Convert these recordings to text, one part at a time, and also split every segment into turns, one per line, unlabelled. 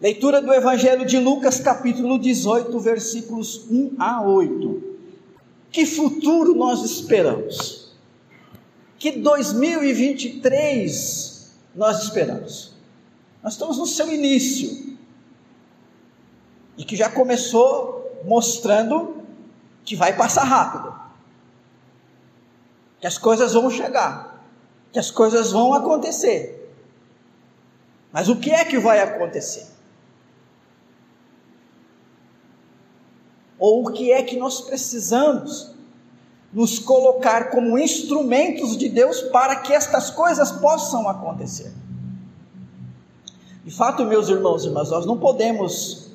Leitura do Evangelho de Lucas, capítulo 18, versículos 1 a 8. Que futuro nós esperamos? Que 2023 nós esperamos? Nós estamos no seu início e que já começou mostrando que vai passar rápido, que as coisas vão chegar, que as coisas vão acontecer. Mas o que é que vai acontecer? Ou o que é que nós precisamos nos colocar como instrumentos de Deus para que estas coisas possam acontecer. De fato, meus irmãos e irmãs, nós não podemos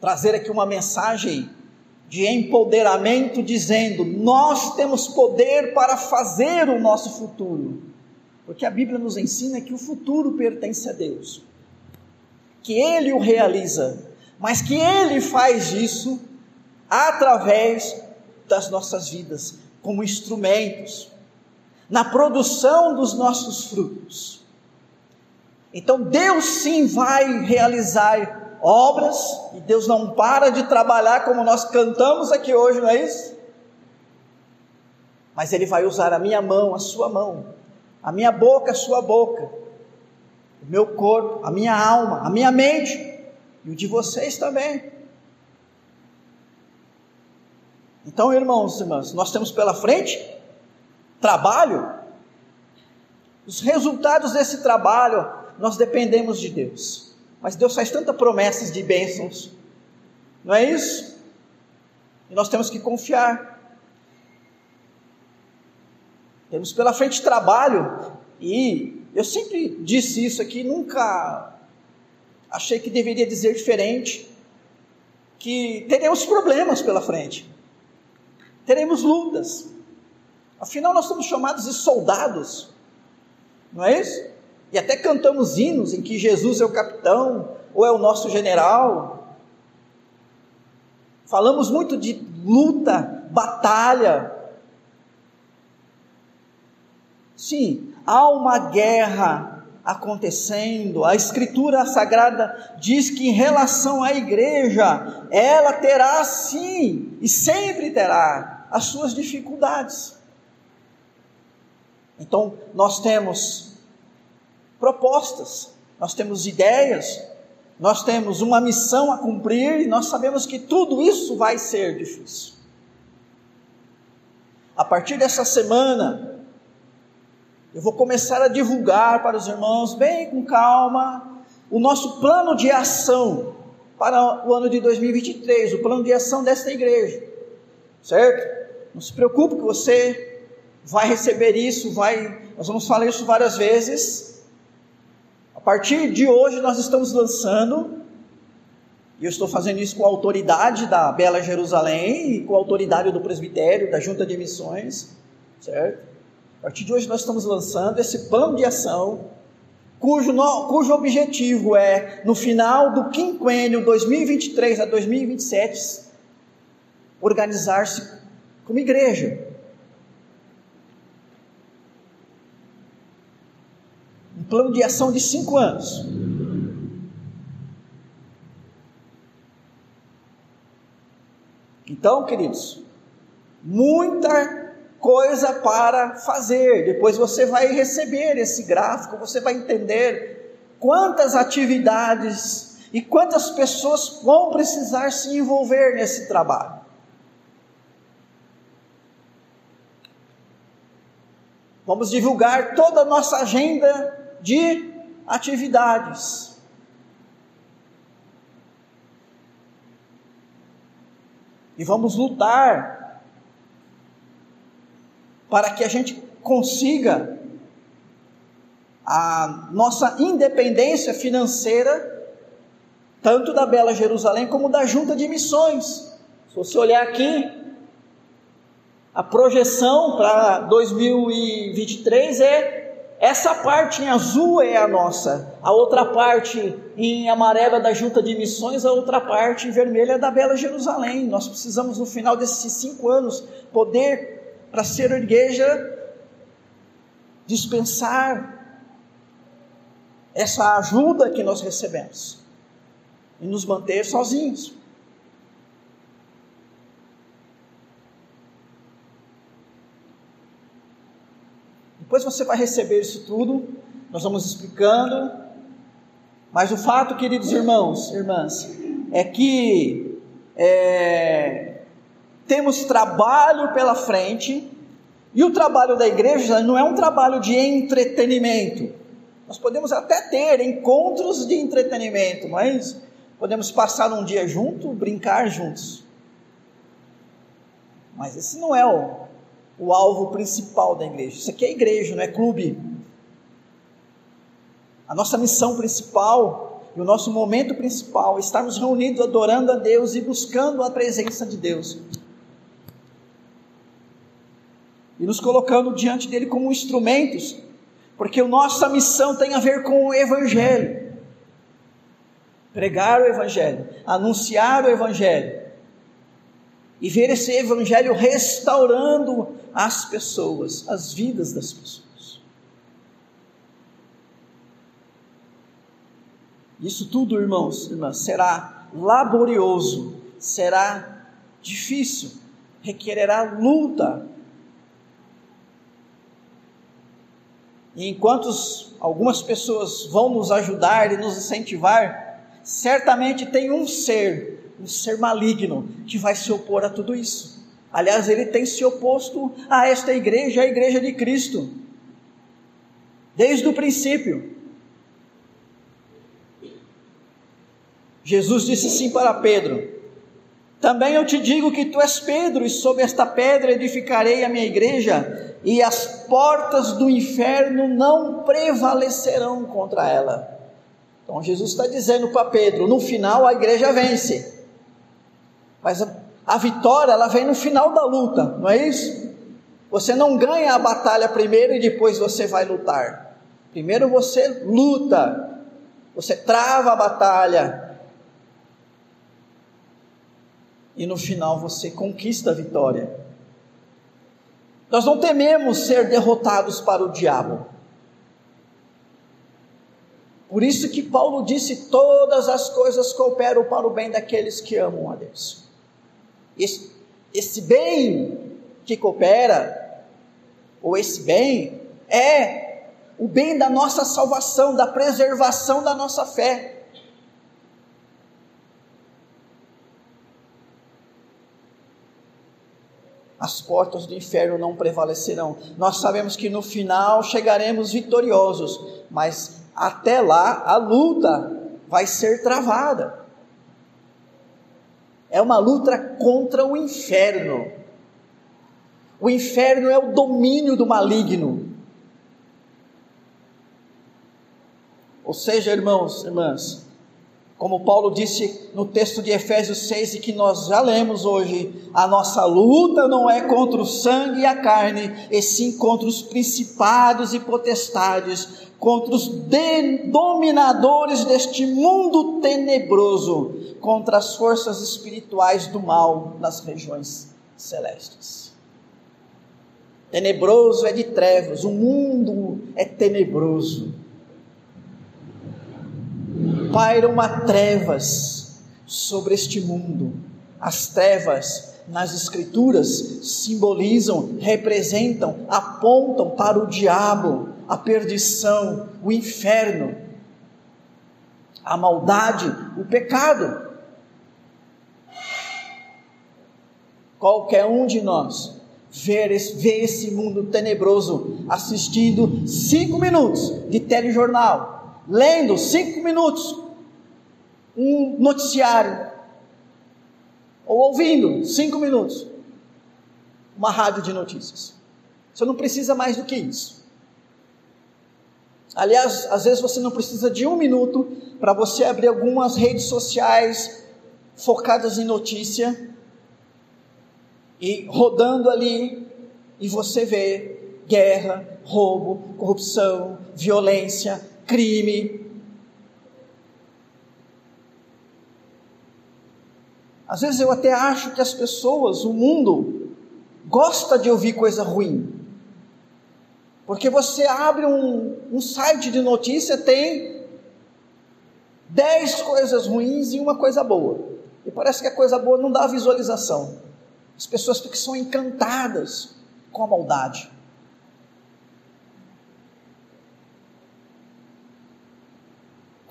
trazer aqui uma mensagem de empoderamento dizendo: nós temos poder para fazer o nosso futuro. Porque a Bíblia nos ensina que o futuro pertence a Deus, que Ele o realiza mas que Ele faz isso através das nossas vidas, como instrumentos, na produção dos nossos frutos. Então Deus sim vai realizar obras, e Deus não para de trabalhar como nós cantamos aqui hoje, não é isso? Mas Ele vai usar a minha mão, a sua mão, a minha boca, a sua boca, o meu corpo, a minha alma, a minha mente, e o de vocês também. Então, irmãos e irmãs, nós temos pela frente trabalho. Os resultados desse trabalho, nós dependemos de Deus. Mas Deus faz tantas promessas de bênçãos, não é isso? E nós temos que confiar. Temos pela frente trabalho, e eu sempre disse isso aqui, nunca achei que deveria dizer diferente, que teremos problemas pela frente, teremos lutas, afinal nós somos chamados de soldados, não é isso? E até cantamos hinos em que Jesus é o capitão, ou é o nosso general, falamos muito de luta, batalha, sim, há uma guerra acontecendo. A Escritura Sagrada diz que em relação à igreja, ela terá sim e sempre terá as suas dificuldades. Então, nós temos propostas, nós temos ideias, nós temos uma missão a cumprir e nós sabemos que tudo isso vai ser difícil. A partir dessa semana, eu vou começar a divulgar para os irmãos, bem com calma, o nosso plano de ação para o ano de 2023, o plano de ação desta igreja, certo? Não se preocupe que você vai receber isso, vai, nós vamos falar isso várias vezes. A partir de hoje nós estamos lançando, e eu estou fazendo isso com a autoridade da Bela Jerusalém e com a autoridade do presbitério, da Junta de Missões, certo? A partir de hoje nós estamos lançando esse plano de ação, cujo, no, cujo objetivo é, no final do quinquênio 2023 a 2027, organizar-se como igreja. Um plano de ação de cinco anos. Então, queridos, muita coisa para fazer. Depois você vai receber esse gráfico, você vai entender quantas atividades e quantas pessoas vão precisar se envolver nesse trabalho. Vamos divulgar toda a nossa agenda de atividades. E vamos lutar para que a gente consiga a nossa independência financeira, tanto da Bela Jerusalém como da Junta de Missões. Se você olhar aqui, a projeção para 2023 é essa parte em azul é a nossa, a outra parte em amarela da Junta de Missões, a outra parte em vermelha é da Bela Jerusalém. Nós precisamos, no final desses cinco anos, poder para ser igreja, dispensar essa ajuda que nós recebemos e nos manter sozinhos. Depois você vai receber isso tudo, nós vamos explicando, mas o fato, queridos irmãos, irmãs, é que é, temos trabalho pela frente, e o trabalho da igreja não é um trabalho de entretenimento. Nós podemos até ter encontros de entretenimento, mas podemos passar um dia junto, brincar juntos. Mas esse não é o, o alvo principal da igreja. Isso aqui é igreja, não é clube. A nossa missão principal e o nosso momento principal é estarmos reunidos adorando a Deus e buscando a presença de Deus. E nos colocando diante dele como instrumentos, porque a nossa missão tem a ver com o Evangelho. Pregar o Evangelho, anunciar o Evangelho, e ver esse Evangelho restaurando as pessoas, as vidas das pessoas. Isso tudo, irmãos, irmãs, será laborioso, será difícil, requererá luta. E enquanto algumas pessoas vão nos ajudar e nos incentivar, certamente tem um ser, um ser maligno, que vai se opor a tudo isso. Aliás, ele tem se oposto a esta igreja, a igreja de Cristo, desde o princípio. Jesus disse assim para Pedro: Também eu te digo que tu és Pedro, e sobre esta pedra edificarei a minha igreja, e as portas do inferno não prevalecerão contra ela. Então Jesus está dizendo para Pedro: no final a igreja vence, mas a vitória ela vem no final da luta, não é isso? Você não ganha a batalha primeiro e depois você vai lutar. Primeiro você luta, você trava a batalha. E no final você conquista a vitória. Nós não tememos ser derrotados para o diabo. Por isso que Paulo disse: todas as coisas cooperam para o bem daqueles que amam a Deus. Esse, esse bem que coopera, ou esse bem, é o bem da nossa salvação, da preservação da nossa fé. As portas do inferno não prevalecerão. Nós sabemos que no final chegaremos vitoriosos, mas até lá a luta vai ser travada é uma luta contra o inferno. O inferno é o domínio do maligno. Ou seja, irmãos, irmãs, como Paulo disse no texto de Efésios 6 e que nós já lemos hoje, a nossa luta não é contra o sangue e a carne, e sim contra os principados e potestades, contra os dominadores deste mundo tenebroso, contra as forças espirituais do mal nas regiões celestes. Tenebroso é de trevas, o mundo é tenebroso. Pairam trevas sobre este mundo. As trevas nas Escrituras simbolizam, representam, apontam para o diabo, a perdição, o inferno, a maldade, o pecado. qualquer um de nós ver esse mundo tenebroso assistindo cinco minutos de telejornal, lendo cinco minutos um noticiário, ou ouvindo cinco minutos uma rádio de notícias. Você não precisa mais do que isso. Aliás, às vezes você não precisa de um minuto para você abrir algumas redes sociais focadas em notícia e rodando ali, e você vê guerra, roubo, corrupção, violência, crime. Às vezes eu até acho que as pessoas, o mundo, gosta de ouvir coisa ruim. Porque você abre um, um site de notícia, tem dez coisas ruins e uma coisa boa. E parece que a coisa boa não dá visualização. As pessoas ficam encantadas com a maldade.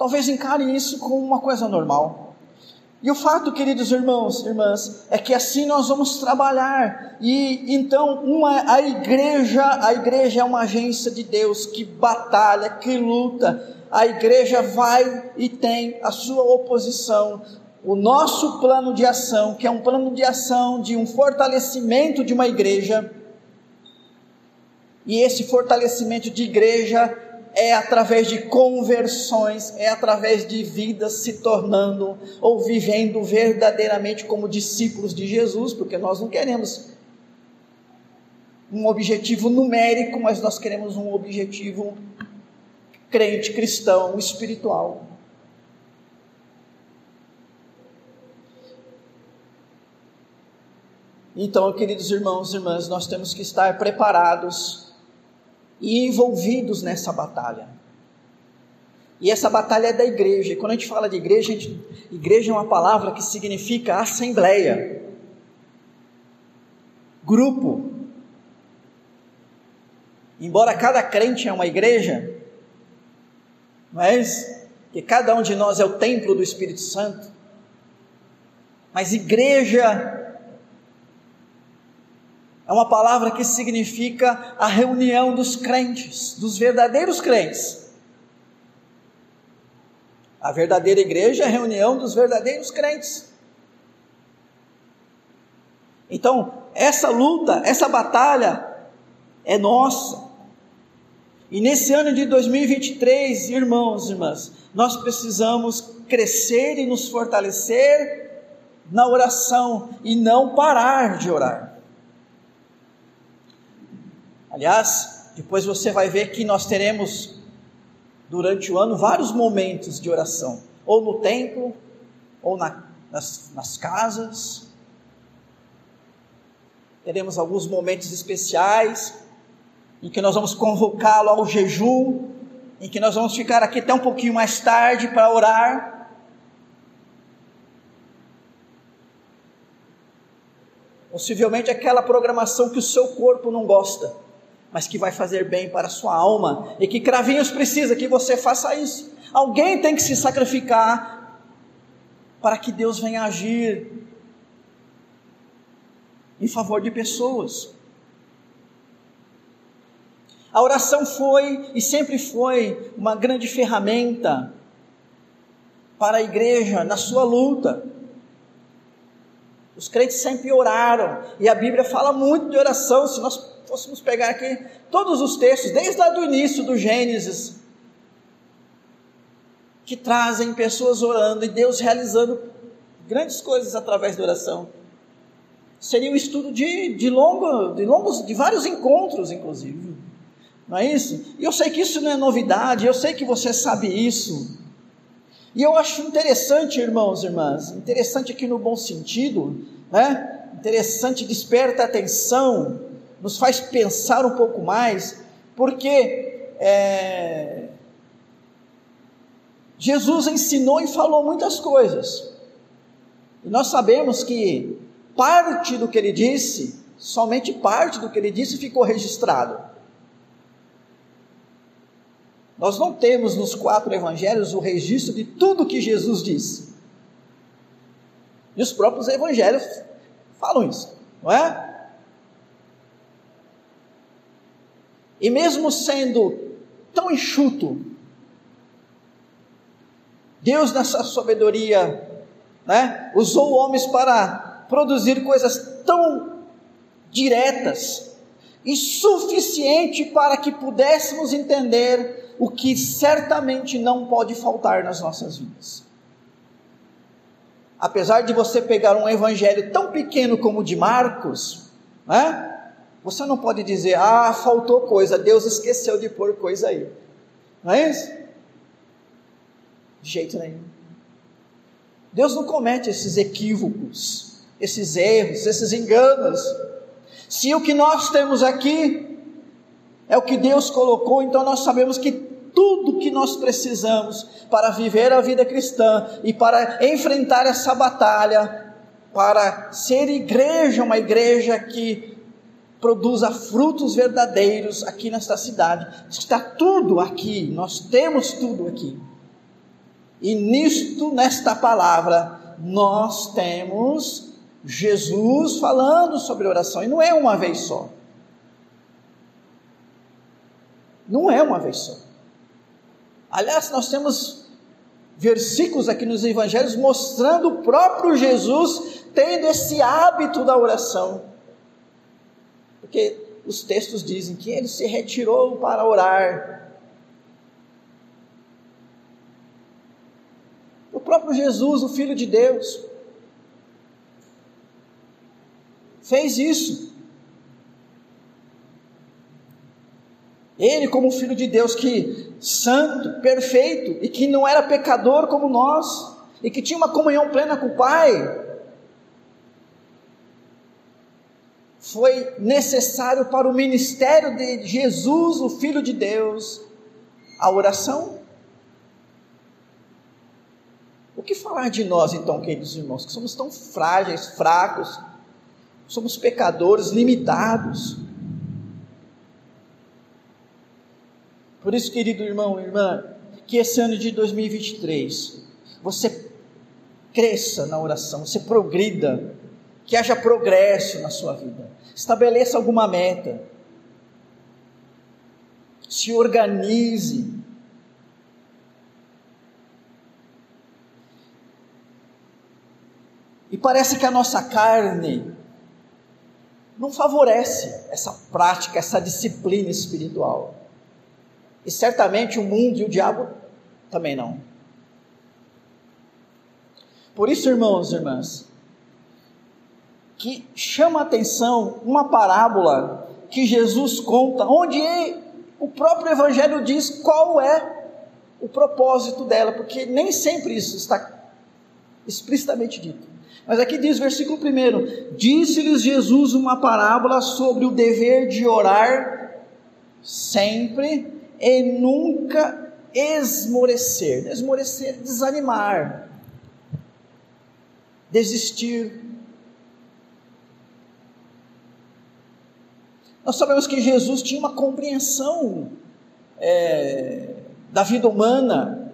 Talvez encare isso como uma coisa normal. E o fato, queridos irmãos, irmãs, é que assim nós vamos trabalhar. E então uma, a igreja, a igreja é uma agência de Deus que batalha, que luta. A igreja vai e tem a sua oposição. O nosso plano de ação, que é um plano de ação de um fortalecimento de uma igreja, e esse fortalecimento de igreja é através de conversões, é através de vidas se tornando ou vivendo verdadeiramente como discípulos de Jesus, porque nós não queremos um objetivo numérico, mas nós queremos um objetivo crente, cristão, espiritual. Então, queridos irmãos e irmãs, nós temos que estar preparados e envolvidos nessa batalha. E essa batalha é da igreja. E quando a gente fala de igreja, gente, igreja é uma palavra que significa assembleia, grupo. Embora cada crente é uma igreja, mas que cada um de nós é o templo do Espírito Santo. Mas igreja é uma palavra que significa a reunião dos crentes, dos verdadeiros crentes. A verdadeira igreja é a reunião dos verdadeiros crentes. Então, essa luta, essa batalha é nossa. E nesse ano de 2023, irmãos e irmãs, nós precisamos crescer e nos fortalecer na oração e não parar de orar. Aliás, depois você vai ver que nós teremos durante o ano vários momentos de oração, ou no templo, ou na, nas, nas casas. Teremos alguns momentos especiais em que nós vamos convocá-lo ao jejum, em que nós vamos ficar aqui até um pouquinho mais tarde para orar. Possivelmente aquela programação que o seu corpo não gosta mas que vai fazer bem para a sua alma, e que Cravinhos precisa que você faça isso. Alguém tem que se sacrificar para que Deus venha agir em favor de pessoas. A oração foi e sempre foi uma grande ferramenta para a igreja na sua luta. Os crentes sempre oraram, e a Bíblia fala muito de oração. Se nós fôssemos pegar aqui todos os textos, desde lá do início do Gênesis, que trazem pessoas orando e Deus realizando grandes coisas através da oração. Seria um estudo de, de, longo, de longos, de vários encontros, inclusive. Não é isso? E eu sei que isso não é novidade, eu sei que você sabe isso. E eu acho interessante, irmãos e irmãs, interessante aqui no bom sentido, né? Interessante, desperta atenção nos faz pensar um pouco mais, porque é, Jesus ensinou e falou muitas coisas, e nós sabemos que parte do que ele disse, somente parte do que ele disse ficou registrado. Nós não temos nos quatro evangelhos o registro de tudo que Jesus disse. E os próprios evangelhos falam isso, não é? E mesmo sendo tão enxuto, Deus, nessa sabedoria, né, usou homens para produzir coisas tão diretas e suficiente para que pudéssemos entender o que certamente não pode faltar nas nossas vidas. Apesar de você pegar um evangelho tão pequeno como o de Marcos, né? Você não pode dizer, ah, faltou coisa, Deus esqueceu de pôr coisa aí. Não é isso? De jeito nenhum. Deus não comete esses equívocos, esses erros, esses enganos. Se o que nós temos aqui é o que Deus colocou, então nós sabemos que tudo que nós precisamos para viver a vida cristã e para enfrentar essa batalha, para ser igreja, uma igreja que produza frutos verdadeiros aqui nesta cidade. Está tudo aqui, nós temos tudo aqui. E nisto, nesta palavra, nós temos Jesus falando sobre oração, e não é uma vez só. Não é uma vez só. Aliás, nós temos versículos aqui nos evangelhos mostrando o próprio Jesus tendo esse hábito da oração. Porque os textos dizem que ele se retirou para orar. O próprio Jesus, o Filho de Deus, fez isso. Ele, como filho de Deus, que santo, perfeito e que não era pecador como nós, e que tinha uma comunhão plena com o Pai, foi necessário para o ministério de Jesus, o Filho de Deus, a oração. O que falar de nós, então, queridos irmãos, que somos tão frágeis, fracos, somos pecadores, limitados. Por isso, querido irmão irmã, que esse ano de 2023 você cresça na oração, você progrida, que haja progresso na sua vida, estabeleça alguma meta, se organize. E parece que a nossa carne não favorece essa prática, essa disciplina espiritual. E certamente o mundo e o diabo também não. Por isso, irmãos e irmãs, que chama a atenção uma parábola que Jesus conta, onde o próprio Evangelho diz qual é o propósito dela, porque nem sempre isso está explicitamente dito. Mas aqui diz, versículo 1: Disse-lhes Jesus uma parábola sobre o dever de orar sempre e nunca esmorecer. Esmorecer, desanimar, desistir. Nós sabemos que Jesus tinha uma compreensão é, da vida humana.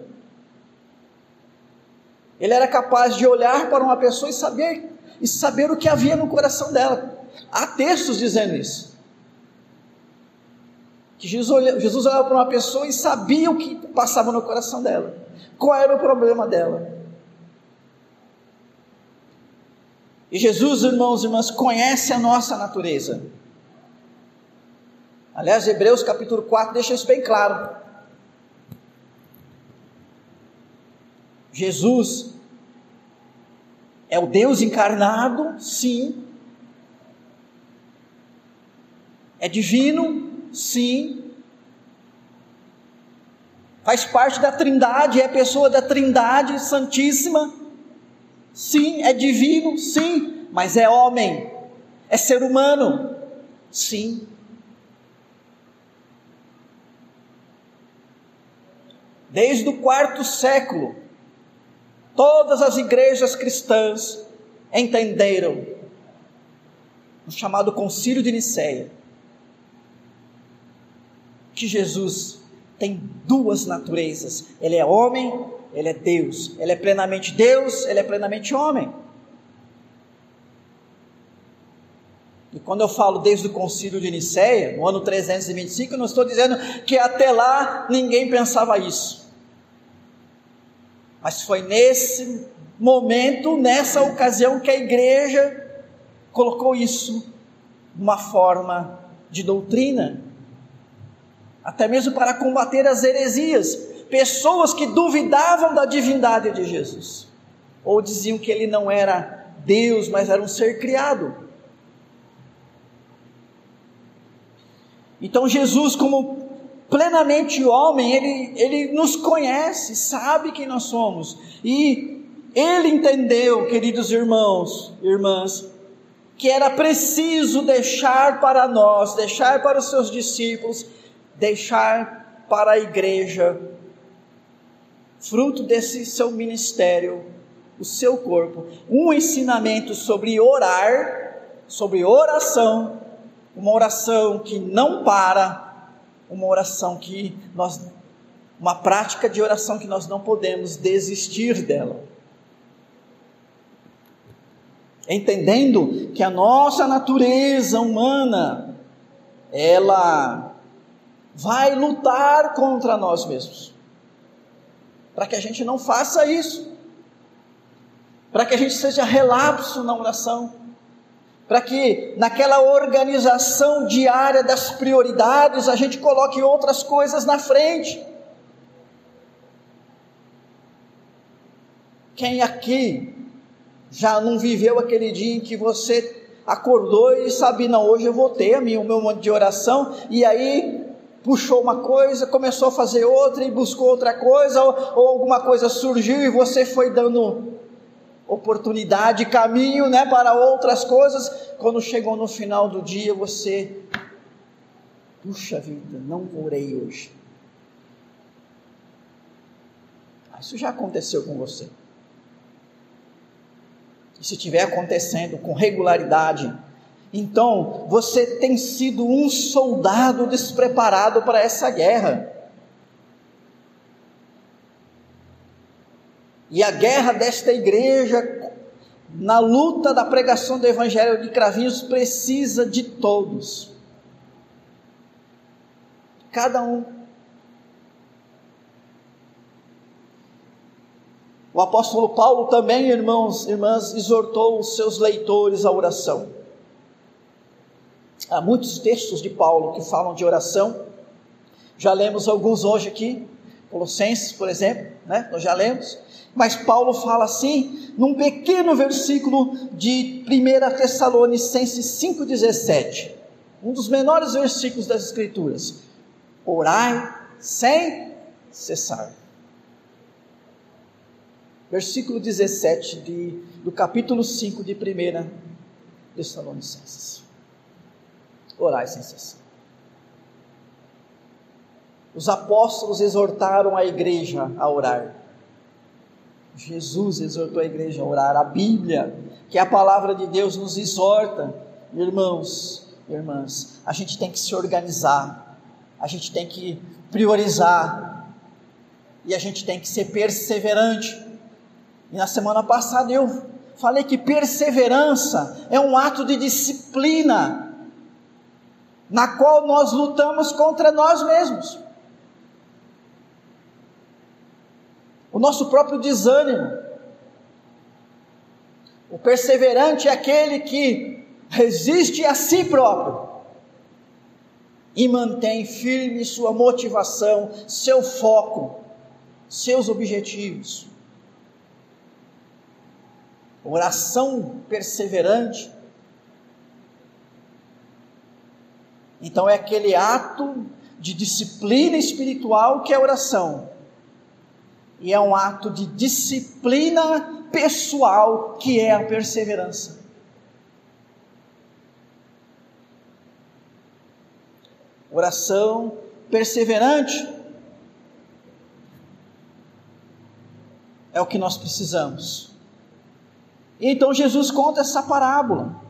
Ele era capaz de olhar para uma pessoa e saber, e saber o que havia no coração dela. Há textos dizendo isso que Jesus, olhava, Jesus olhava para uma pessoa e sabia o que passava no coração dela, qual era o problema dela. E Jesus, irmãos e irmãs, conhece a nossa natureza. Aliás, Hebreus capítulo 4 deixa isso bem claro. Jesus é o Deus encarnado, sim. É divino, Sim. Faz parte da Trindade, é pessoa da Trindade Santíssima? Sim. É divino? Sim. Mas é homem? É ser humano? Sim. Desde o quarto século, todas as igrejas cristãs entenderam o chamado Concílio de Nicéia que Jesus tem duas naturezas: ele é homem, ele é Deus, ele é plenamente Deus, ele é plenamente homem. Quando eu falo desde o concílio de Nicéia, no ano 325, eu não estou dizendo que até lá ninguém pensava isso. Mas foi nesse momento, nessa ocasião, que a igreja colocou isso numa forma de doutrina até mesmo para combater as heresias, pessoas que duvidavam da divindade de Jesus, ou diziam que ele não era Deus, mas era um ser criado. Então Jesus, como plenamente homem, ele, ele nos conhece, sabe quem nós somos, e ele entendeu, queridos irmãos, irmãs, que era preciso deixar para nós, deixar para os seus discípulos deixar para a igreja, fruto desse seu ministério, o seu corpo, um ensinamento sobre orar, sobre oração, uma oração que não para, uma oração que nós uma prática de oração que nós não podemos desistir dela. Entendendo que a nossa natureza humana, ela vai lutar contra nós mesmos. Para que a gente não faça isso. Para que a gente seja relapso na oração. Para que naquela organização diária das prioridades a gente coloque outras coisas na frente. Quem aqui já não viveu aquele dia em que você acordou e sabe, não, hoje eu vou ter a minha, o meu monte de oração, e aí puxou uma coisa, começou a fazer outra e buscou outra coisa, ou, ou alguma coisa surgiu e você foi dando oportunidade, caminho, né, para outras coisas. Quando chegou no final do dia, você, puxa vida, não orei hoje. Isso já aconteceu com você e se estiver acontecendo com regularidade, então você tem sido um soldado despreparado para essa guerra. E a guerra desta igreja, na luta da pregação do Evangelho de Cravinhos, precisa de todos. Cada um O apóstolo Paulo também, irmãos e irmãs, exortou os seus leitores à oração. Há muitos textos de Paulo que falam de oração. Já lemos alguns hoje aqui, Colossenses, por exemplo, né? Nós já lemos. Mas Paulo fala assim, num pequeno versículo de 1 Tessalonicenses 5,17, um dos menores versículos das Escrituras: Orai sem cessar versículo 17 de, do capítulo 5 de 1 Tessalonicenses. Orai sem cessar. Os apóstolos exortaram a igreja a orar. Jesus exortou a igreja a orar. A Bíblia, que é a palavra de Deus, nos exorta, irmãos, irmãs. A gente tem que se organizar, a gente tem que priorizar, e a gente tem que ser perseverante. E na semana passada eu falei que perseverança é um ato de disciplina, na qual nós lutamos contra nós mesmos. O nosso próprio desânimo. O perseverante é aquele que resiste a si próprio e mantém firme sua motivação, seu foco, seus objetivos oração perseverante. Então é aquele ato de disciplina espiritual que é oração. E é um ato de disciplina pessoal que é a perseverança. Oração perseverante é o que nós precisamos. E então Jesus conta essa parábola.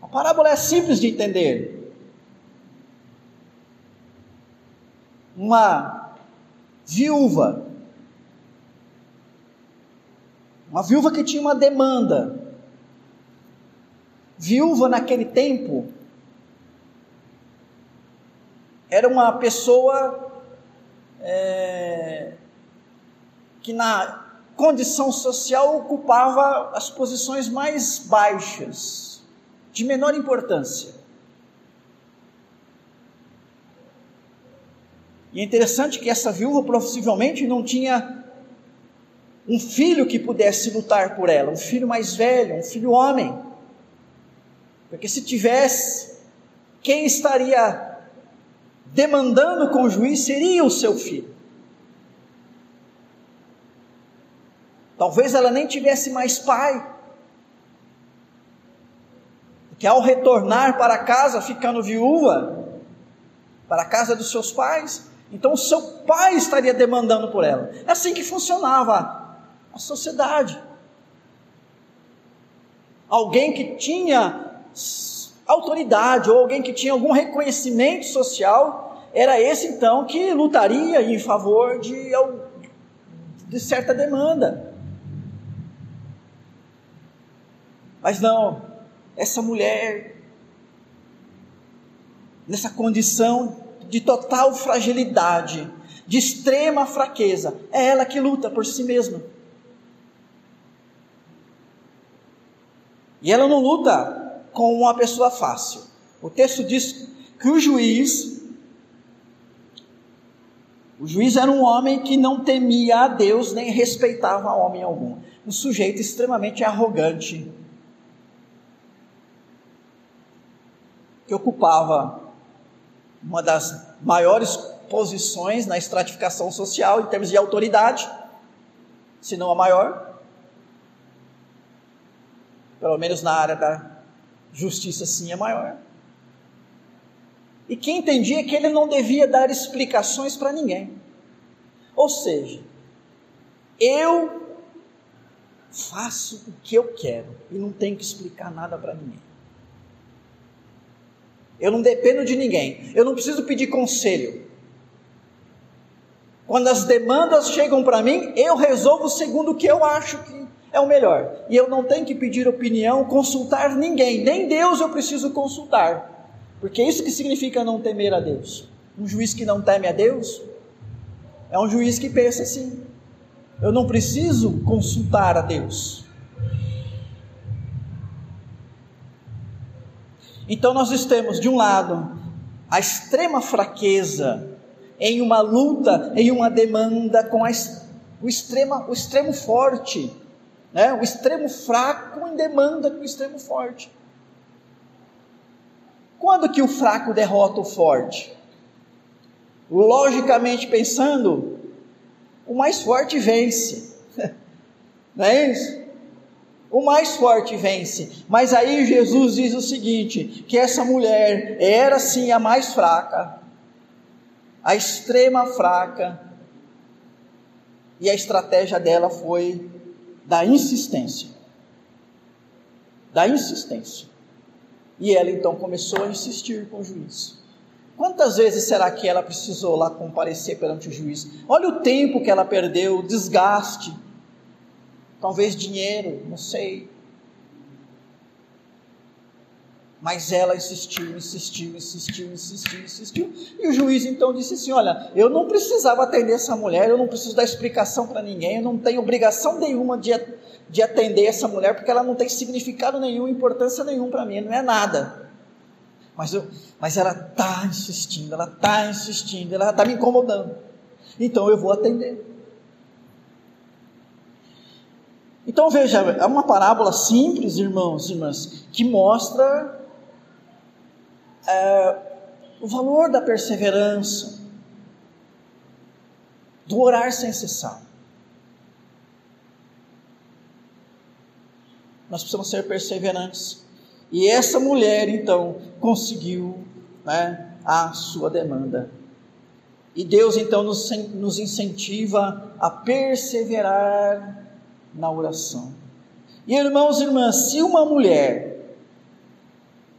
A parábola é simples de entender. Uma viúva, uma viúva que tinha uma demanda. Viúva naquele tempo era uma pessoa é, que na condição social ocupava as posições mais baixas, de menor importância. E é interessante que essa viúva possivelmente não tinha um filho que pudesse lutar por ela, um filho mais velho, um filho homem. Porque se tivesse, quem estaria demandando com o juiz seria o seu filho. Talvez ela nem tivesse mais pai. Que ao retornar para casa, ficando viúva, para a casa dos seus pais, Então o seu pai estaria demandando por ela. É assim que funcionava a sociedade. Alguém que tinha autoridade ou alguém que tinha algum reconhecimento social, era esse então que lutaria em favor de, de certa demanda. Mas não, essa mulher, nessa condição de total fragilidade, de extrema fraqueza, é ela que luta por si mesma. E ela não luta com uma pessoa fácil. O texto diz que o juiz, o juiz era um homem que não temia a Deus nem respeitava a homem algum. Um sujeito extremamente arrogante, que ocupava uma das maiores posições na estratificação social em termos de autoridade, se não a maior, pelo menos na área da justiça sim é maior. E que entendia que ele não devia dar explicações para ninguém. Ou seja, eu faço o que eu quero e não tenho que explicar nada para ninguém. Eu não dependo de ninguém. Eu não preciso pedir conselho. Quando as demandas chegam para mim, eu resolvo segundo o que eu acho que é o melhor. E eu não tenho que pedir opinião, consultar ninguém. Nem Deus eu preciso consultar. Porque é isso que significa não temer a Deus. Um juiz que não teme a Deus é um juiz que pensa assim: eu não preciso consultar a Deus. Então nós temos, de um lado, a extrema fraqueza em uma luta, em uma demanda com a, o, extrema, o extremo forte, né? o extremo fraco em demanda com o extremo forte. Quando que o fraco derrota o forte? Logicamente pensando, o mais forte vence. Não é isso? o mais forte vence. Mas aí Jesus diz o seguinte: que essa mulher era sim a mais fraca, a extrema fraca, e a estratégia dela foi da insistência. Da insistência. E ela então começou a insistir com o juiz. Quantas vezes será que ela precisou lá comparecer perante o juiz? Olha o tempo que ela perdeu, o desgaste talvez dinheiro, não sei. Mas ela insistiu, insistiu, insistiu, insistiu, insistiu. E o juiz então disse assim: Olha, eu não precisava atender essa mulher, eu não preciso dar explicação para ninguém, eu não tenho obrigação nenhuma de, de atender essa mulher, porque ela não tem significado nenhum, importância nenhuma para mim, não é nada. Mas, eu, mas ela está insistindo, ela está insistindo, ela está me incomodando. Então eu vou atender. Então veja, é uma parábola simples, irmãos e irmãs, que mostra é, o valor da perseverança, do orar sem cessar. Nós precisamos ser perseverantes. E essa mulher, então, conseguiu né, a sua demanda. E Deus, então, nos, nos incentiva a perseverar na oração. E irmãos e irmãs, se uma mulher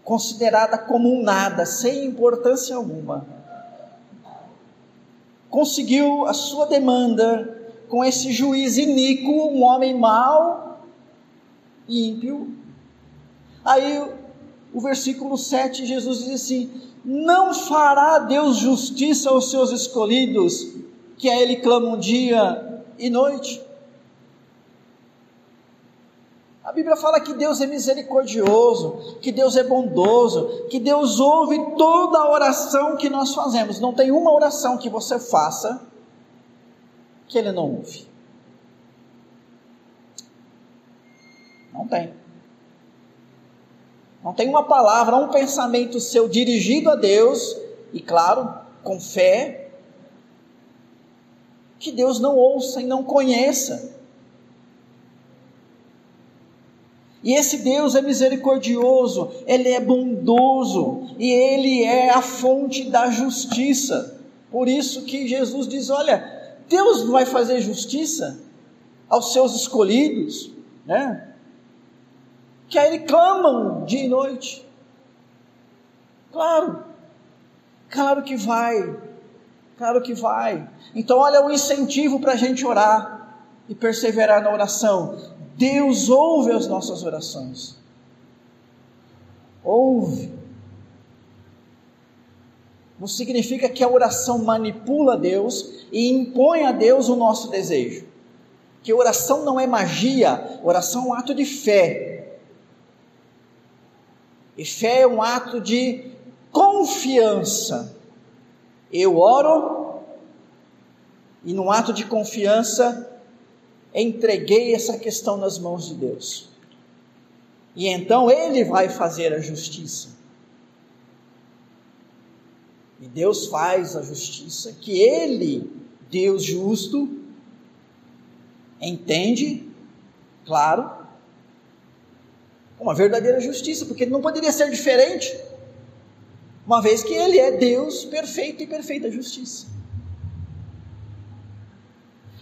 considerada como um nada, sem importância alguma, conseguiu a sua demanda com esse juiz iníquo, um homem mau e ímpio. Aí o versículo 7, Jesus diz assim: Não fará Deus justiça aos seus escolhidos, que a Ele clamam dia e noite? Bíblia fala que Deus é misericordioso, que Deus é bondoso, que Deus ouve toda a oração que nós fazemos. Não tem uma oração que você faça que Ele não ouve. Não tem. Não tem uma palavra, um pensamento seu dirigido a Deus, e claro, com fé, que Deus não ouça e não conheça. E esse Deus é misericordioso, ele é bondoso e ele é a fonte da justiça. Por isso que Jesus diz: olha, Deus vai fazer justiça aos seus escolhidos, né? Que aí clamam dia e noite. Claro, claro que vai, claro que vai. Então, olha o incentivo para a gente orar e perseverar na oração. Deus ouve as nossas orações. Ouve. Não significa que a oração manipula Deus e impõe a Deus o nosso desejo. Que oração não é magia, oração é um ato de fé. E fé é um ato de confiança. Eu oro e, num ato de confiança, entreguei essa questão nas mãos de Deus. E então Ele vai fazer a justiça. E Deus faz a justiça que Ele, Deus justo, entende, claro, uma verdadeira justiça, porque não poderia ser diferente, uma vez que Ele é Deus perfeito e perfeita justiça.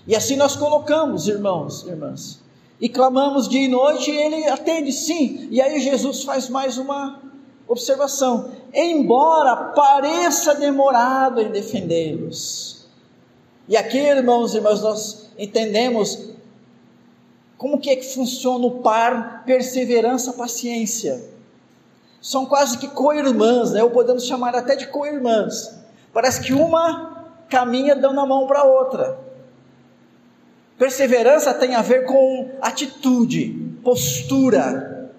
E assim nós colocamos, irmãos, irmãs, e clamamos dia e noite, e Ele atende sim. E aí Jesus faz mais uma observação: embora pareça demorado em defendê-los. E aqui, irmãos e irmãs, nós entendemos como que é que funciona o par perseverança, paciência. São quase que co-irmãs, né? ou podemos chamar até de co-irmãs. Parece que uma caminha dando a mão para a outra. Perseverança tem a ver com atitude, postura.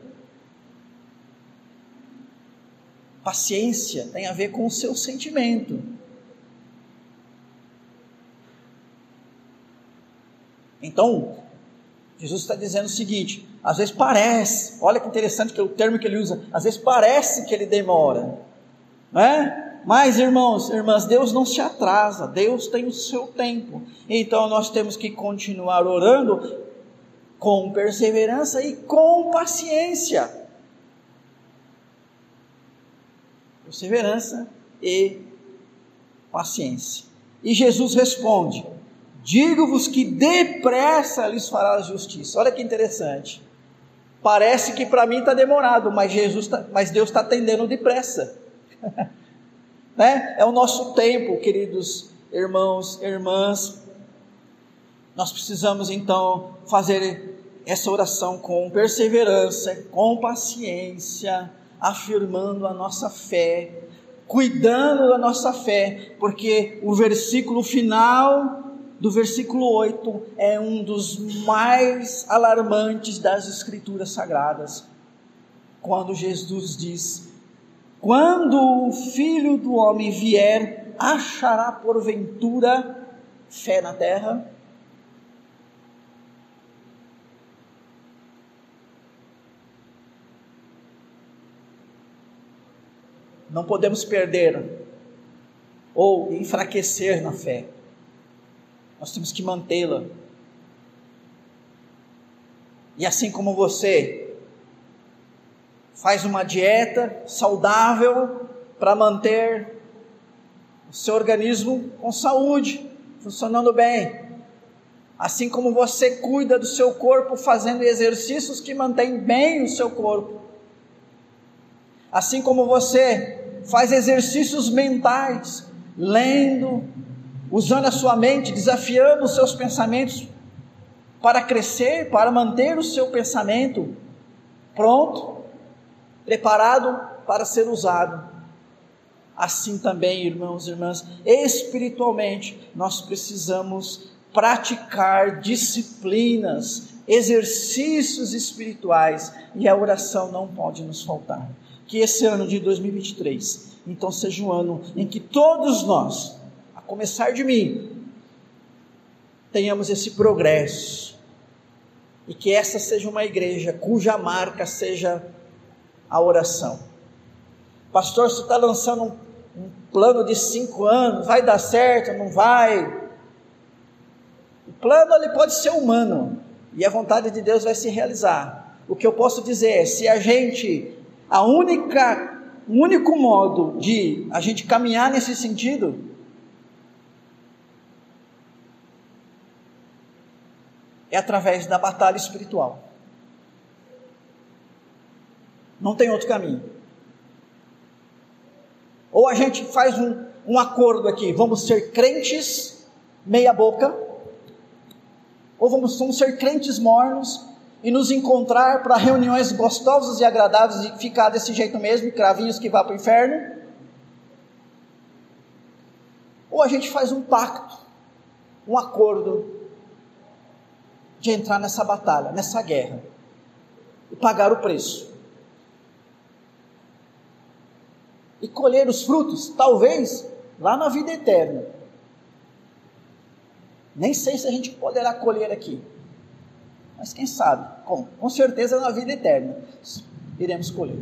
Paciência tem a ver com o seu sentimento. Então, Jesus está dizendo o seguinte: às vezes parece, olha que interessante que é o termo que ele usa, às vezes parece que ele demora, não é? Mas, irmãos, irmãs, Deus não se atrasa, Deus tem o seu tempo. Então nós temos que continuar orando com perseverança e com paciência. Perseverança e paciência. E Jesus responde: Digo-vos que depressa lhes fará justiça. Olha que interessante. Parece que para mim está demorado, mas Jesus, tá, mas Deus está atendendo depressa. né? É o nosso tempo, queridos irmãos, irmãs. Nós precisamos então fazer essa oração com perseverança, com paciência, afirmando a nossa fé, cuidando da nossa fé, porque o versículo final do versículo 8 é um dos mais alarmantes das Escrituras Sagradas, quando Jesus diz: quando o filho do homem vier, achará porventura fé na terra? Não podemos perder ou enfraquecer na fé. Nós temos que mantê-la. E assim como você faz uma dieta saudável para manter o seu organismo com saúde, funcionando bem. Assim como você cuida do seu corpo fazendo exercícios que mantêm bem o seu corpo. Assim como você faz exercícios mentais, lendo, usando a sua mente, desafiando os seus pensamentos para crescer, para manter o seu pensamento pronto preparado para ser usado. Assim também, irmãos e irmãs, espiritualmente, nós precisamos praticar disciplinas, exercícios espirituais, e a oração não pode nos faltar. Que esse ano de 2023, então, seja um ano em que todos nós, a começar de mim, tenhamos esse progresso, e que essa seja uma igreja cuja marca seja a oração. Pastor, você está lançando um, um plano de cinco anos, vai dar certo, não vai? O plano ele pode ser humano e a vontade de Deus vai se realizar. O que eu posso dizer é, se a gente, a única, o único modo de a gente caminhar nesse sentido é através da batalha espiritual. Não tem outro caminho. Ou a gente faz um, um acordo aqui, vamos ser crentes meia boca, ou vamos, vamos ser crentes mornos e nos encontrar para reuniões gostosas e agradáveis e ficar desse jeito mesmo, cravinhos que vá para o inferno. Ou a gente faz um pacto, um acordo de entrar nessa batalha, nessa guerra e pagar o preço. E colher os frutos, talvez lá na vida eterna. Nem sei se a gente poderá colher aqui. Mas quem sabe? Com, com certeza na vida eterna iremos colher.